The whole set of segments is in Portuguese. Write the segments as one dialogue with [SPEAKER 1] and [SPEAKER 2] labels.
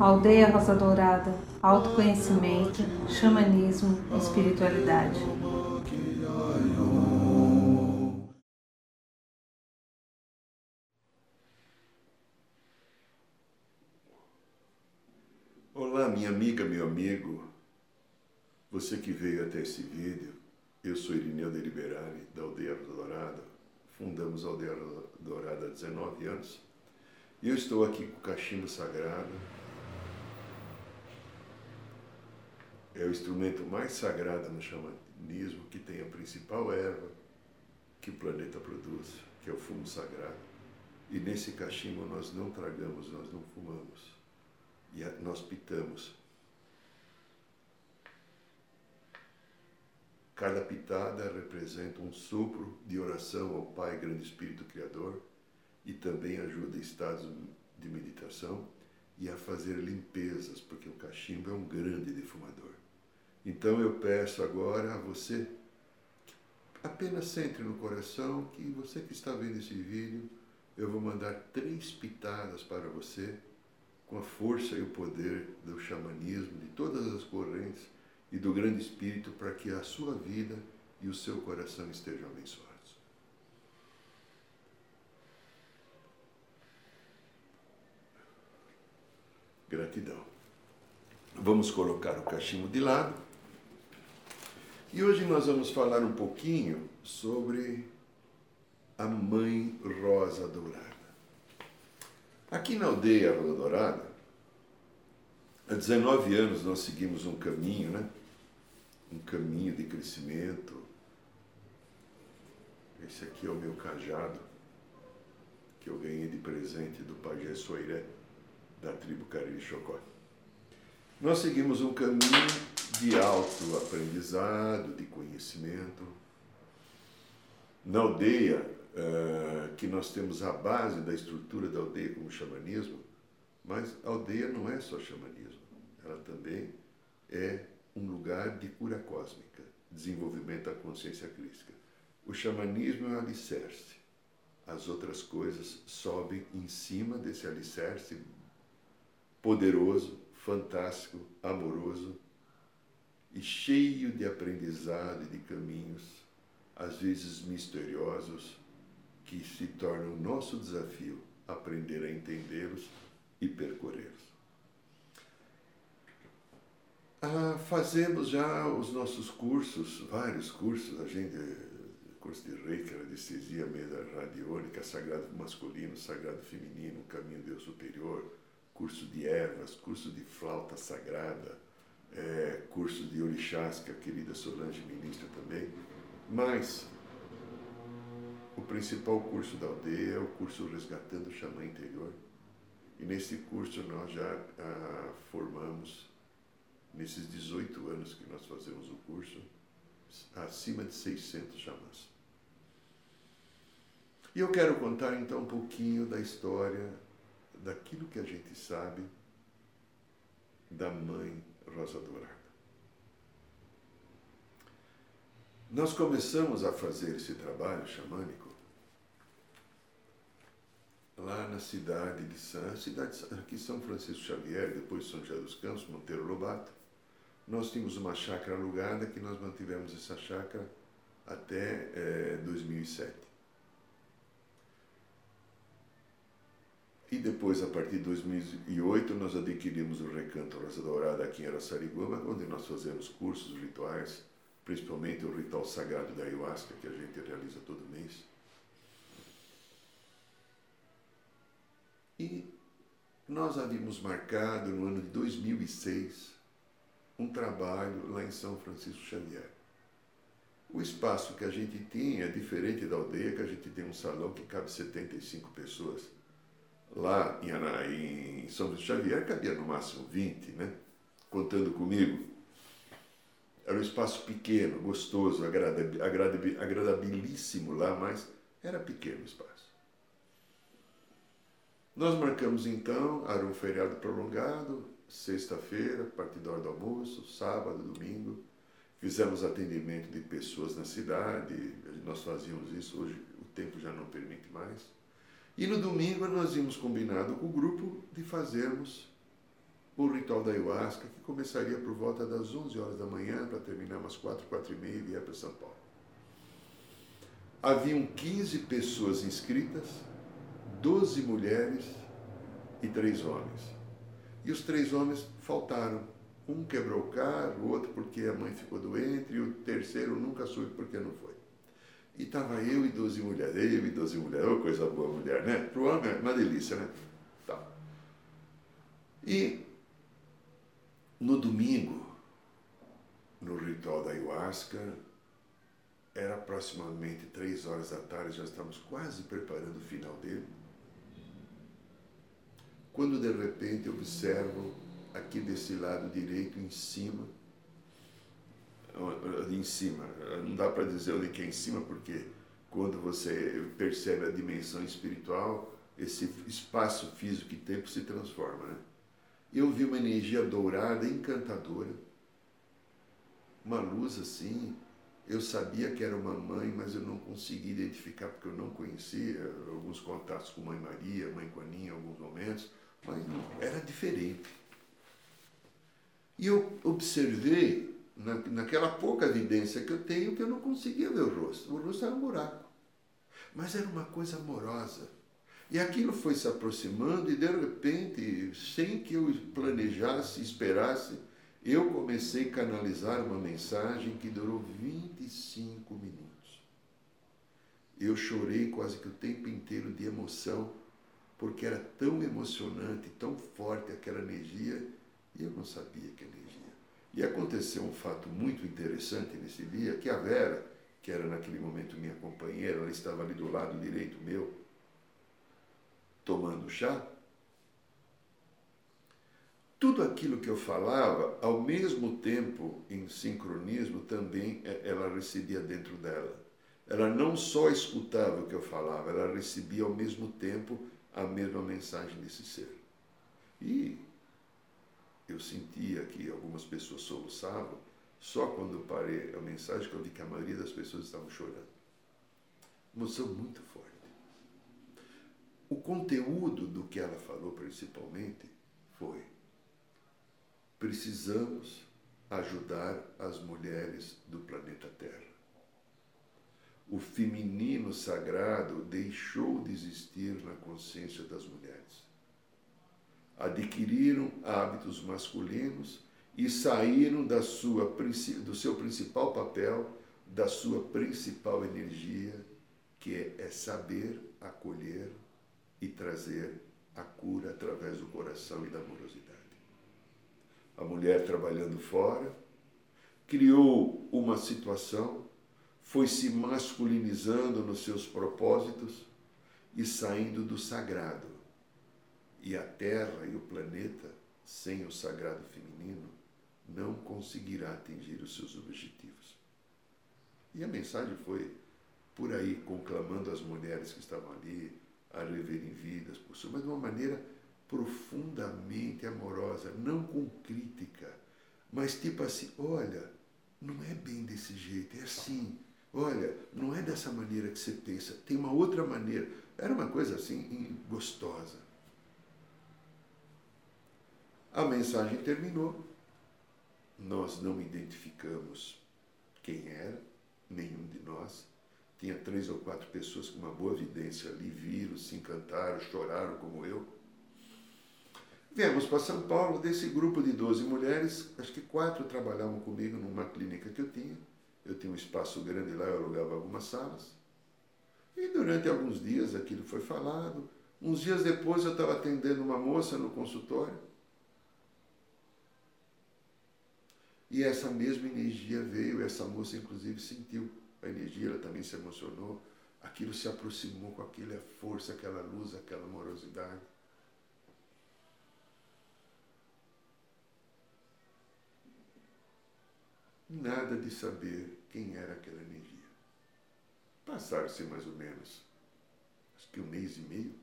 [SPEAKER 1] Aldeia Rosa Dourada, autoconhecimento, xamanismo, espiritualidade.
[SPEAKER 2] Olá, minha amiga, meu amigo, você que veio até esse vídeo, eu sou Irineu de Liberale, da Aldeia Rosa Dourada, fundamos a Aldeia Dourada há 19 anos, e eu estou aqui com o cachimbo sagrado, é o instrumento mais sagrado no xamanismo, que tem a principal erva que o planeta produz, que é o fumo sagrado. E nesse cachimbo nós não tragamos, nós não fumamos. E nós pitamos. Cada pitada representa um sopro de oração ao Pai, Grande Espírito Criador, e também ajuda estados de meditação e a fazer limpezas, porque o cachimbo é um grande defumador. Então eu peço agora a você apenas centre no coração que você que está vendo esse vídeo, eu vou mandar três pitadas para você com a força e o poder do xamanismo, de todas as correntes e do grande espírito para que a sua vida e o seu coração estejam abençoados. Gratidão. Vamos colocar o cachimbo de lado. E hoje nós vamos falar um pouquinho sobre a Mãe Rosa Dourada. Aqui na aldeia Rosa Dourada, há 19 anos nós seguimos um caminho, né? Um caminho de crescimento. Esse aqui é o meu cajado, que eu ganhei de presente do pajé Soiré, da tribo Cariri Chocó. Nós seguimos um caminho de autoaprendizado, de conhecimento. Na aldeia, uh, que nós temos a base da estrutura da aldeia como xamanismo, mas aldeia não é só xamanismo, ela também é um lugar de cura cósmica, desenvolvimento da consciência crística. O xamanismo é um alicerce. As outras coisas sobem em cima desse alicerce poderoso fantástico, amoroso e cheio de aprendizado e de caminhos, às vezes misteriosos, que se tornam nosso desafio aprender a entendê-los e percorrê-los. Ah, fazemos já os nossos cursos, vários cursos, a gente, curso de Reiki, anestesia, mesa radiônica, sagrado masculino, sagrado feminino, caminho Deus superior, curso de ervas, curso de flauta sagrada, é, curso de orixás, que a querida Solange ministra também. Mas o principal curso da aldeia é o curso Resgatando o Xamã Interior. E nesse curso nós já ah, formamos, nesses 18 anos que nós fazemos o curso, acima de 600 xamãs. E eu quero contar então um pouquinho da história daquilo que a gente sabe da mãe Rosa Dourada. Nós começamos a fazer esse trabalho xamânico lá na cidade de São, cidade aqui São Francisco Xavier, depois São José dos Campos, Monteiro Lobato. Nós tínhamos uma chácara alugada que nós mantivemos essa chácara até é, eh, 2007. E depois, a partir de 2008, nós adquirimos o Recanto Rosa Dourada aqui em Araçariguama, onde nós fazemos cursos rituais, principalmente o ritual sagrado da ayahuasca, que a gente realiza todo mês. E nós havíamos marcado, no ano de 2006, um trabalho lá em São Francisco Xavier. O espaço que a gente tinha é diferente da aldeia, que a gente tem um salão que cabe 75 pessoas lá em, em São Luís Xavier cabia no máximo 20, né? contando comigo. Era um espaço pequeno, gostoso, agradabilíssimo lá, mas era pequeno o espaço. Nós marcamos então, era um feriado prolongado, sexta-feira, a partir da hora do almoço, sábado, domingo. Fizemos atendimento de pessoas na cidade, nós fazíamos isso, hoje o tempo já não permite mais E no domingo nós tínhamos combinado com o grupo de fazermos o ritual da ayahuasca, que começaria por volta das 11 horas da manhã, para terminar umas 4, 4 e meia e vier para São Paulo. Haviam 15 pessoas inscritas, 12 mulheres e três homens. E os três homens faltaram. Um quebrou o carro, o outro porque a mãe ficou doente, e o terceiro nunca soube porque não foi. E estava eu e 12 mulheres, eu e 12 mulheres, oh, coisa boa mulher, né? Para o homem é uma delícia, né? Tá. E no domingo, no ritual da ayahuasca, era aproximadamente três horas da tarde, já estamos quase preparando o final dele. Quando de repente observo aqui desse lado direito em cima, em cima, não dá para dizer onde que é em cima, porque quando você percebe a dimensão espiritual, esse espaço físico e tempo se transforma. Né? Eu vi uma energia dourada, encantadora, uma luz assim, eu sabia que era uma mãe, mas eu não conseguia identificar porque eu não conhecia alguns contatos com Mãe Maria, Mãe Coaninha em alguns momentos, mas não, era diferente. E eu observei, na, naquela pouca evidência que eu tenho, que eu não conseguia ver o rosto. O rosto era um buraco. Mas era uma coisa amorosa. E aquilo foi se aproximando e de repente, sem que eu planejasse, esperasse, eu comecei a canalizar uma mensagem que durou 25 minutos. Eu chorei quase que o tempo inteiro de emoção, porque era tão emocionante, tão forte aquela energia, e eu não sabia que energia. E aconteceu um fato muito interessante nesse dia, que a Vera, que era naquele momento minha companheira, ela estava ali do lado direito meu, tomando chá, tudo aquilo que eu falava, ao mesmo tempo, em sincronismo, também é, ela recebia dentro dela. Ela não só escutava o que eu falava, ela recebia ao mesmo tempo a mesma mensagem desse ser. E eu sentia que algumas pessoas soluçavam, só quando parei a mensagem que eu vi que a maioria das pessoas estavam chorando. Emoção muito forte. O conteúdo do que ela falou, principalmente, foi precisamos ajudar as mulheres do planeta Terra. O feminino sagrado deixou de existir na consciência das mulheres. Adquiriram hábitos masculinos e saíram da sua, do seu principal papel, da sua principal energia, que é, é saber acolher e trazer a cura através do coração e da amorosidade a mulher trabalhando fora, criou uma situação, foi se masculinizando nos seus propósitos e saindo do sagrado. E a Terra e o planeta, sem o sagrado feminino, não conseguirá atingir os seus objetivos. E a mensagem foi por aí, conclamando as mulheres que estavam ali a reverem vidas, por mas de uma maneira profundamente amorosa, não com crítica, mas tipo assim, olha, não é bem desse jeito, é assim. Olha, não é dessa maneira que você pensa, tem uma outra maneira. Era uma coisa assim gostosa. A mensagem terminou. Nós não identificamos quem era, nenhum de nós. Tinha três ou quatro pessoas com uma boa evidência ali, viram, se encantaram, choraram como eu. Viemos para São Paulo, desse grupo de 12 mulheres, acho que quatro trabalhavam comigo numa clínica que eu tinha. Eu tinha um espaço grande lá, eu alugava algumas salas. E durante alguns dias aquilo foi falado. Uns dias depois eu estava atendendo uma moça no consultório. E essa mesma energia veio, essa moça inclusive sentiu a energia, ela também se emocionou. Aquilo se aproximou com aquela força, aquela luz, aquela amorosidade. Nada de saber quem era aquela energia. Passaram-se mais ou menos, acho que um mês e meio,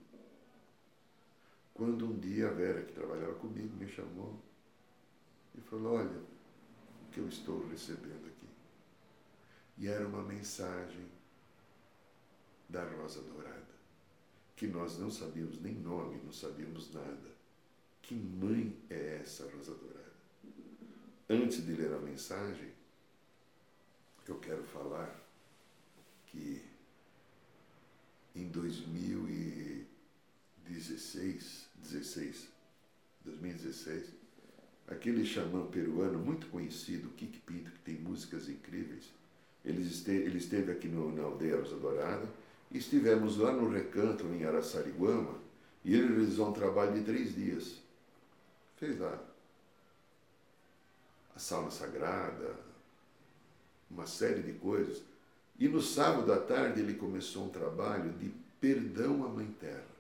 [SPEAKER 2] quando um dia a Vera, que trabalhava comigo, me chamou e falou, olha, o que eu estou recebendo aqui. E era uma mensagem da Rosa Dourada, que nós não sabíamos nem nome, não sabíamos nada. Que mãe é essa, Rosa Dourada? Antes de ler a mensagem, eu quero falar que em 2016, 16, 2016, aquele xamã peruano muito conhecido, Kik Pinto, que tem músicas incríveis, ele esteve, ele esteve aqui no, na aldeia Rosa Dourada, e estivemos lá no recanto, em Araçariguama, e ele realizou um trabalho de três dias. Fez lá a sauna sagrada, uma série de coisas. E no sábado à tarde ele começou um trabalho de perdão à Mãe Terra.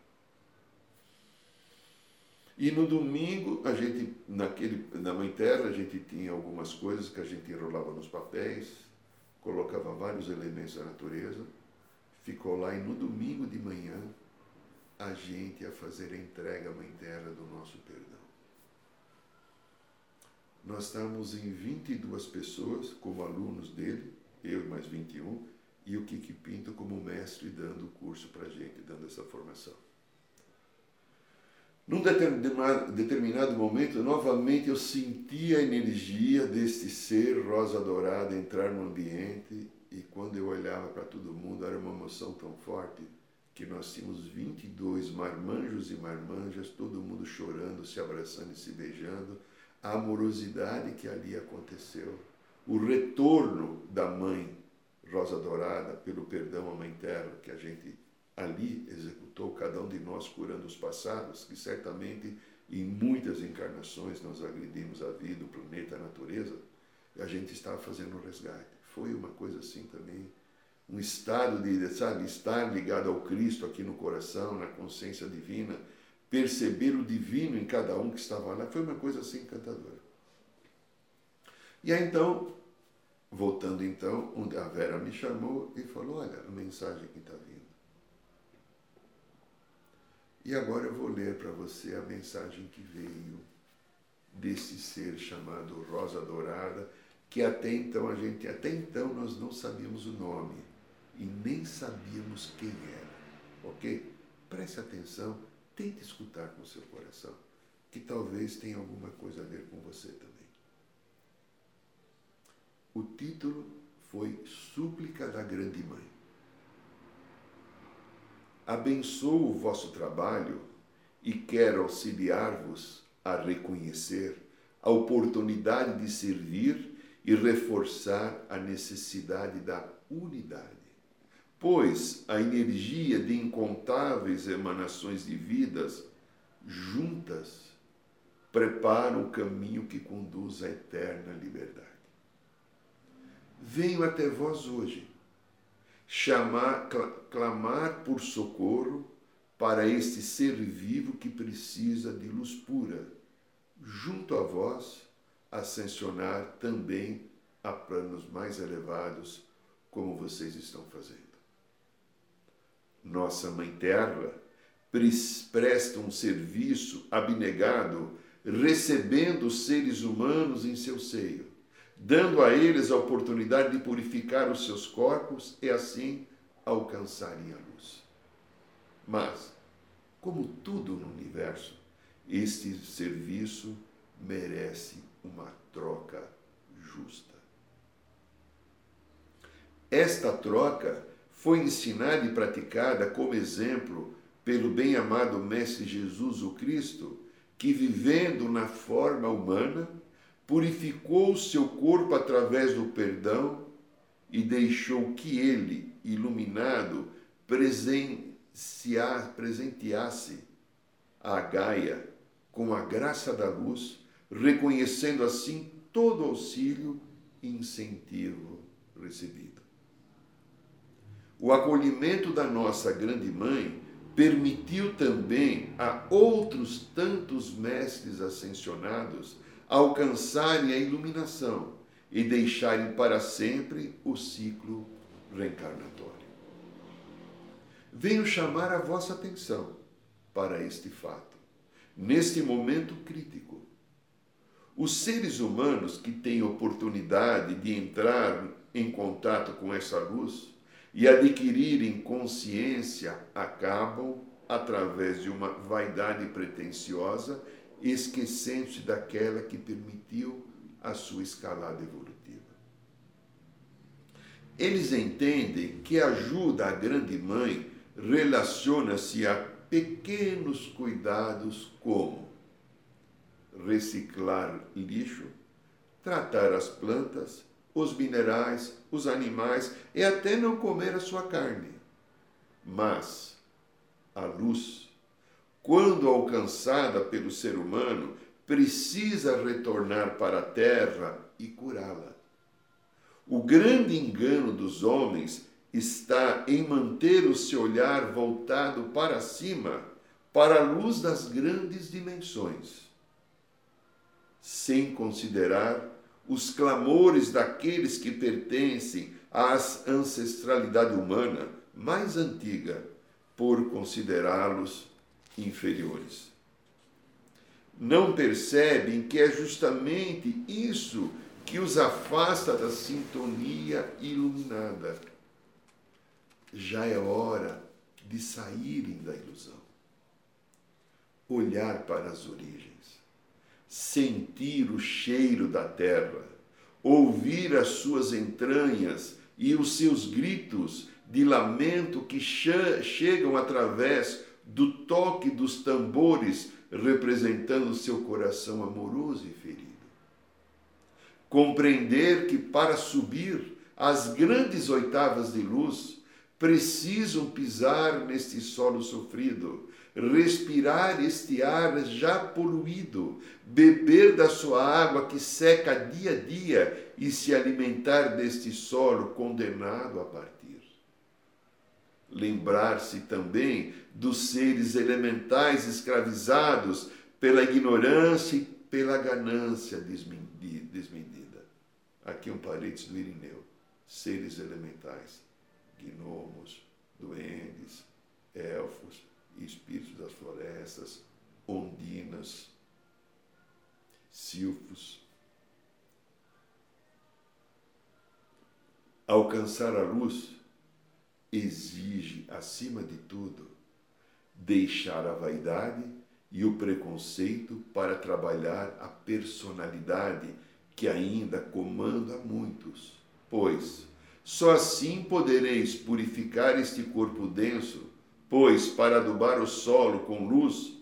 [SPEAKER 2] E no domingo, a gente, naquele, na Mãe Terra, a gente tinha algumas coisas que a gente enrolava nos papéis, colocava vários elementos da natureza, ficou lá e no domingo de manhã a gente ia fazer a entrega à Mãe Terra do nosso perdão. Nós estamos em 22 pessoas como alunos dele, eu mais 21, e o Kiki Pinto como mestre dando o curso para a gente, dando essa formação. Num determinado momento, novamente eu senti a energia deste ser rosa dourada entrar no ambiente e quando eu olhava para todo mundo era uma emoção tão forte que nós tínhamos 22 marmanjos e marmanjas, todo mundo chorando, se abraçando e se beijando, a amorosidade que ali aconteceu, o retorno da mãe Rosa Dourada pelo perdão à Mãe Terra que a gente ali executou, cada um de nós curando os passados, que certamente em muitas encarnações nós agredimos a vida, o planeta, a natureza, a gente estava fazendo um resgate. Foi uma coisa assim também, um estado de, sabe, estar ligado ao Cristo aqui no coração, na consciência divina, perceber o divino em cada um que estava lá, foi uma coisa assim encantadora. E aí então, voltando então, a Vera me chamou e falou, olha, a mensagem que está vindo. E agora eu vou ler para você a mensagem que veio desse ser chamado Rosa Dourada, que até então a gente, até então nós não sabíamos o nome e nem sabíamos quem era. OK? Preste atenção Tente escutar com o seu coração, que talvez tenha alguma coisa a ver com você também. O título foi Súplica da Grande Mãe. Abençoo o vosso trabalho e quero auxiliar-vos a reconhecer a oportunidade de servir e reforçar a necessidade da unidade pois a energia de incontáveis emanações de vidas juntas prepara o caminho que conduz à eterna liberdade. Venho até vós hoje chamar, clamar por socorro para este ser vivo que precisa de luz pura, junto a vós, ascensionar também a planos mais elevados, como vocês estão fazendo nossa Mãe Terra, presta um serviço abnegado, recebendo os seres humanos em seu seio, dando a eles a oportunidade de purificar os seus corpos e assim alcançarem a luz. Mas, como tudo no universo, este serviço merece uma troca justa. Esta troca foi ensinada e praticada como exemplo pelo bem-amado Mestre Jesus o Cristo, que vivendo na forma humana, purificou seu corpo através do perdão e deixou que ele, iluminado, presenteasse a Gaia com a graça da luz, reconhecendo assim todo auxílio e incentivo recebido. O acolhimento da nossa grande mãe permitiu também a outros tantos mestres ascensionados alcançarem a iluminação e deixarem para sempre o ciclo reencarnatório. Venho chamar a vossa atenção para este fato, neste momento crítico. Os seres humanos que têm oportunidade de entrar em contato com essa luz e adquirirem consciência acabam através de uma vaidade pretensiosa, esquecendo-se daquela que permitiu a sua escalada evolutiva. Eles entendem que a ajuda à grande mãe relaciona-se a pequenos cuidados como reciclar lixo, tratar as plantas, os minerais, os animais e até não comer a sua carne. Mas a luz, quando alcançada pelo ser humano, precisa retornar para a terra e curá-la. O grande engano dos homens está em manter o seu olhar voltado para cima, para a luz das grandes dimensões, sem considerar os clamores daqueles que pertencem à ancestralidade humana mais antiga, por considerá-los inferiores. Não percebem que é justamente isso que os afasta da sintonia iluminada. Já é hora de saírem da ilusão. Olhar para as origens, sentir o cheiro da terra, ouvir as suas entranhas e os seus gritos de lamento que chegam através do toque dos tambores representando seu coração amoroso e ferido. Compreender que para subir as grandes oitavas de luz, precisam pisar neste solo sofrido, respirar este ar já poluído, beber da sua água que seca dia a dia e se alimentar deste solo condenado a partir. Lembrar-se também dos seres elementais escravizados pela ignorância e pela ganância desmedida. Aqui um parênteses do Irineu. Seres elementais, gnomos, duendes, elfos, espíritos das florestas, ondinas, silfos. Alcançar a luz exige, acima de tudo, deixar a vaidade e o preconceito para trabalhar a personalidade que ainda comanda muitos. Pois só assim podereis purificar este corpo denso, pois para adubar o solo com luz,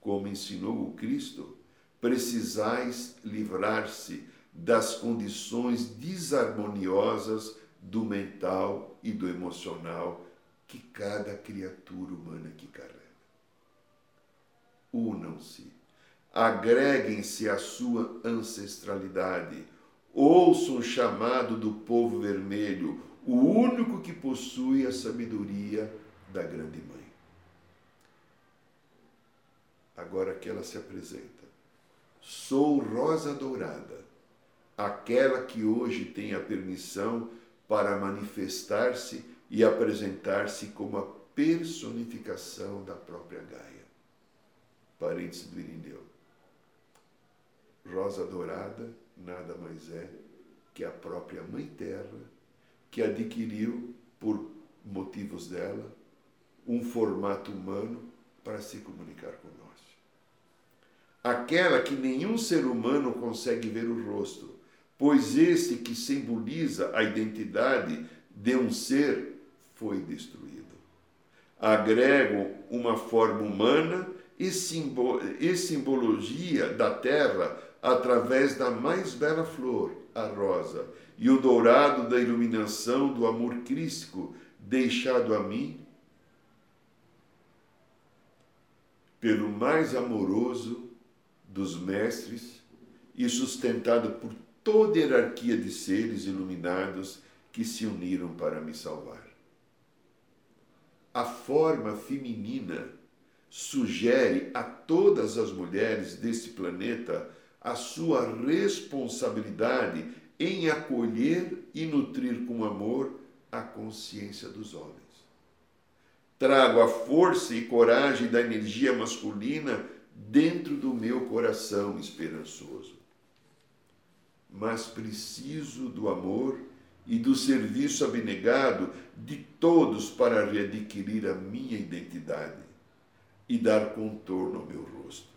[SPEAKER 2] como ensinou o Cristo, precisais livrar-se das condições desarmoniosas do mental e do emocional que cada criatura humana que carrega. Unam-se agreguem-se à sua ancestralidade. Ouçam o chamado do povo vermelho, o único que possui a sabedoria da grande mãe. Agora que ela se apresenta. Sou rosa dourada, aquela que hoje tem a permissão para manifestar-se e apresentar-se como a personificação da própria Gaia. Parênteses do Irineu. Rosa dourada nada mais é que a própria Mãe Terra, que adquiriu, por motivos dela, um formato humano para se comunicar conosco. Aquela que nenhum ser humano consegue ver o rosto, pois esse que simboliza a identidade de um ser foi destruído. Agregam uma forma humana e, simbologia da terra através da mais bela flor, a rosa, e o dourado da iluminação do amor crístico deixado a mim pelo mais amoroso dos mestres e sustentado por toda a hierarquia de seres iluminados que se uniram para me salvar. A forma feminina sugere a todas as mulheres deste planeta a sua responsabilidade em acolher e nutrir com amor a consciência dos homens. Trago a força e coragem da energia masculina dentro do meu coração esperançoso. Mas preciso do amor e do serviço abnegado de todos para readquirir a minha identidade. e dar contorno ao meu rosto.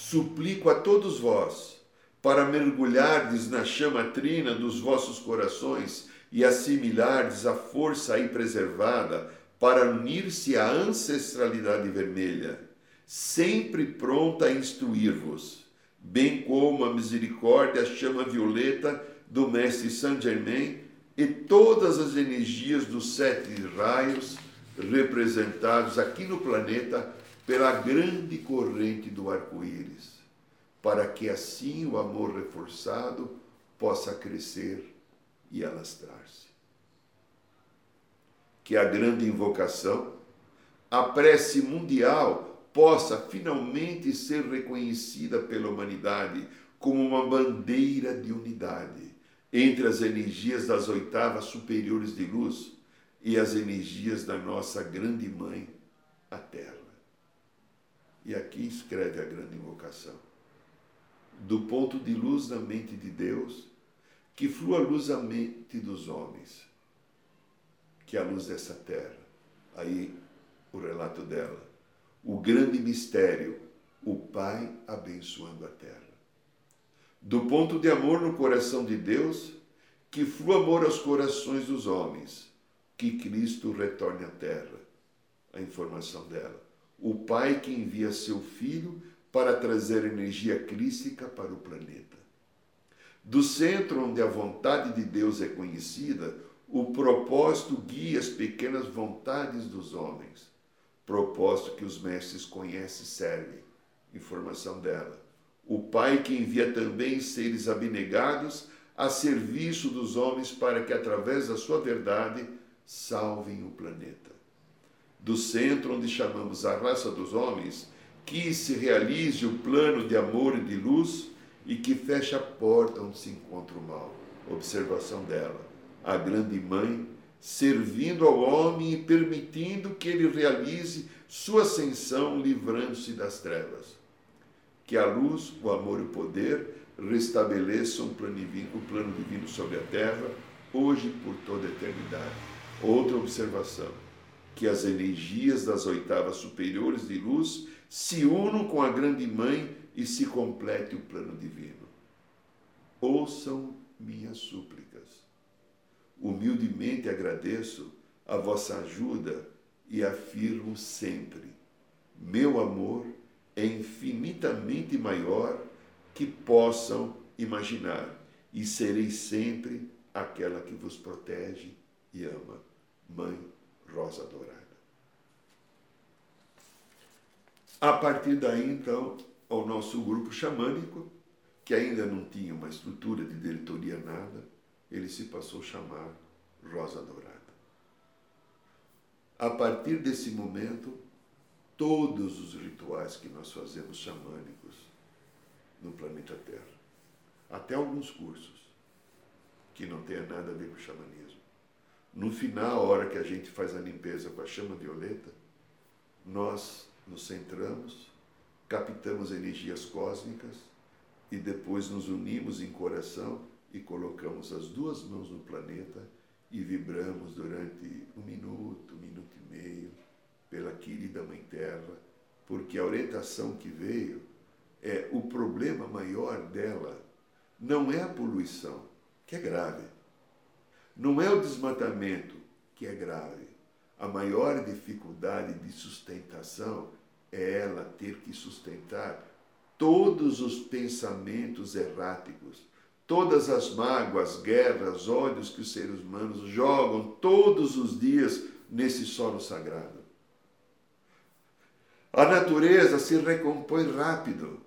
[SPEAKER 2] Suplico a todos vós para mergulhardes na chama trina dos vossos corações e assimilardes a força aí preservada para unir-se à ancestralidade vermelha, sempre pronta a instruir-vos, bem como a misericórdia, a chama violeta do Mestre Saint Germain e todas as energias dos sete raios representados aqui no planeta pela grande corrente do arco-íris, para que assim o amor reforçado possa crescer e alastrar-se. Que a grande invocação, a prece mundial, possa finalmente ser reconhecida pela humanidade como uma bandeira de unidade entre as energias das oitavas superiores de luz e as energias da nossa grande mãe, a Terra. E aqui escreve a grande invocação. Do ponto de luz da mente de Deus, que flua a luz à mente dos homens, que é a luz dessa terra. Aí o relato dela. O grande mistério, o Pai abençoando a terra do ponto de amor no coração de Deus, que flua amor aos corações dos homens, que Cristo retorne à terra. A informação dela. O Pai que envia seu Filho para trazer energia crística para o planeta. Do centro onde a vontade de Deus é conhecida, o propósito guia as pequenas vontades dos homens. Propósito que os mestres conhecem e servem. Informação dela o Pai que envia também seres abnegados a serviço dos homens para que, através da sua verdade, salvem o planeta. Do centro onde chamamos a raça dos homens, que se realize o plano de amor e de luz e que feche a porta onde se encontra o mal. Observação dela. A grande mãe, servindo ao homem e permitindo que ele realize sua ascensão, livrando-se das trevas que a luz, o amor e o poder restabeleçam o plano divino, sobre a terra, hoje e por toda a eternidade. Outra observação, que as energias das oitavas superiores de luz se unam com a grande mãe e se complete o plano divino. Ouçam minhas súplicas. Humildemente agradeço a vossa ajuda e afirmo sempre: meu amor é infinitamente maior que possam imaginar, e serei sempre aquela que vos protege e ama, Mãe Rosa Dourada. A partir daí, então, o nosso grupo xamânico, que ainda não tinha uma estrutura de diretoria nada, ele se passou a chamar Rosa Dourada. A partir desse momento, todos os rituais que nós fazemos xamânicos no planeta Terra. Até alguns cursos que não tenha nada a ver com o xamanismo. No final, a hora que a gente faz a limpeza com a chama violeta, nós nos centramos, captamos energias cósmicas e depois nos unimos em coração e colocamos as duas mãos no planeta e vibramos durante um minuto, um minuto e meio, pela querida Mãe Terra, porque a orientação que veio é o problema maior dela não é a poluição, que é grave, não é o desmatamento, que é grave. A maior dificuldade de sustentação é ela ter que sustentar todos os pensamentos erráticos, todas as mágoas, guerras, ódios que os seres humanos jogam todos os dias nesse solo sagrado. A natureza se recompõe rápido.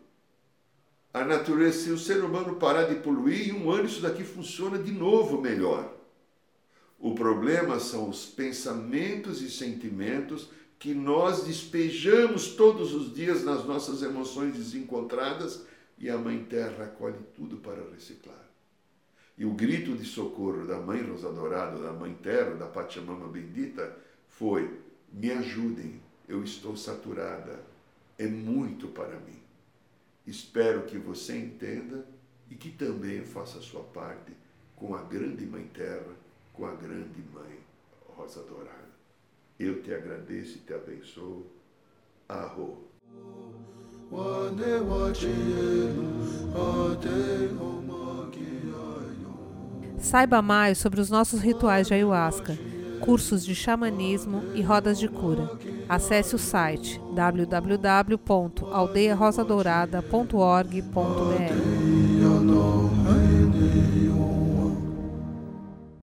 [SPEAKER 2] A natureza, se o ser humano parar de poluir, em um ano isso daqui funciona de novo melhor. O problema são os pensamentos e sentimentos que nós despejamos todos os dias nas nossas emoções desencontradas e a Mãe Terra acolhe tudo para reciclar. E o grito de socorro da Mãe Rosa Dourada, da Mãe Terra, da Pachamama Bendita, foi: me ajudem, eu estou saturada, é muito para mim. Espero que você entenda e que também faça a sua parte com a grande Mãe Terra, com a grande Mãe Rosa Dourada. Eu te agradeço e te abençoo. Arro.
[SPEAKER 1] Saiba mais sobre os nossos rituais de ayahuasca, cursos de xamanismo e rodas de cura. Acesse o site www.aldeiarosadourada.org.br.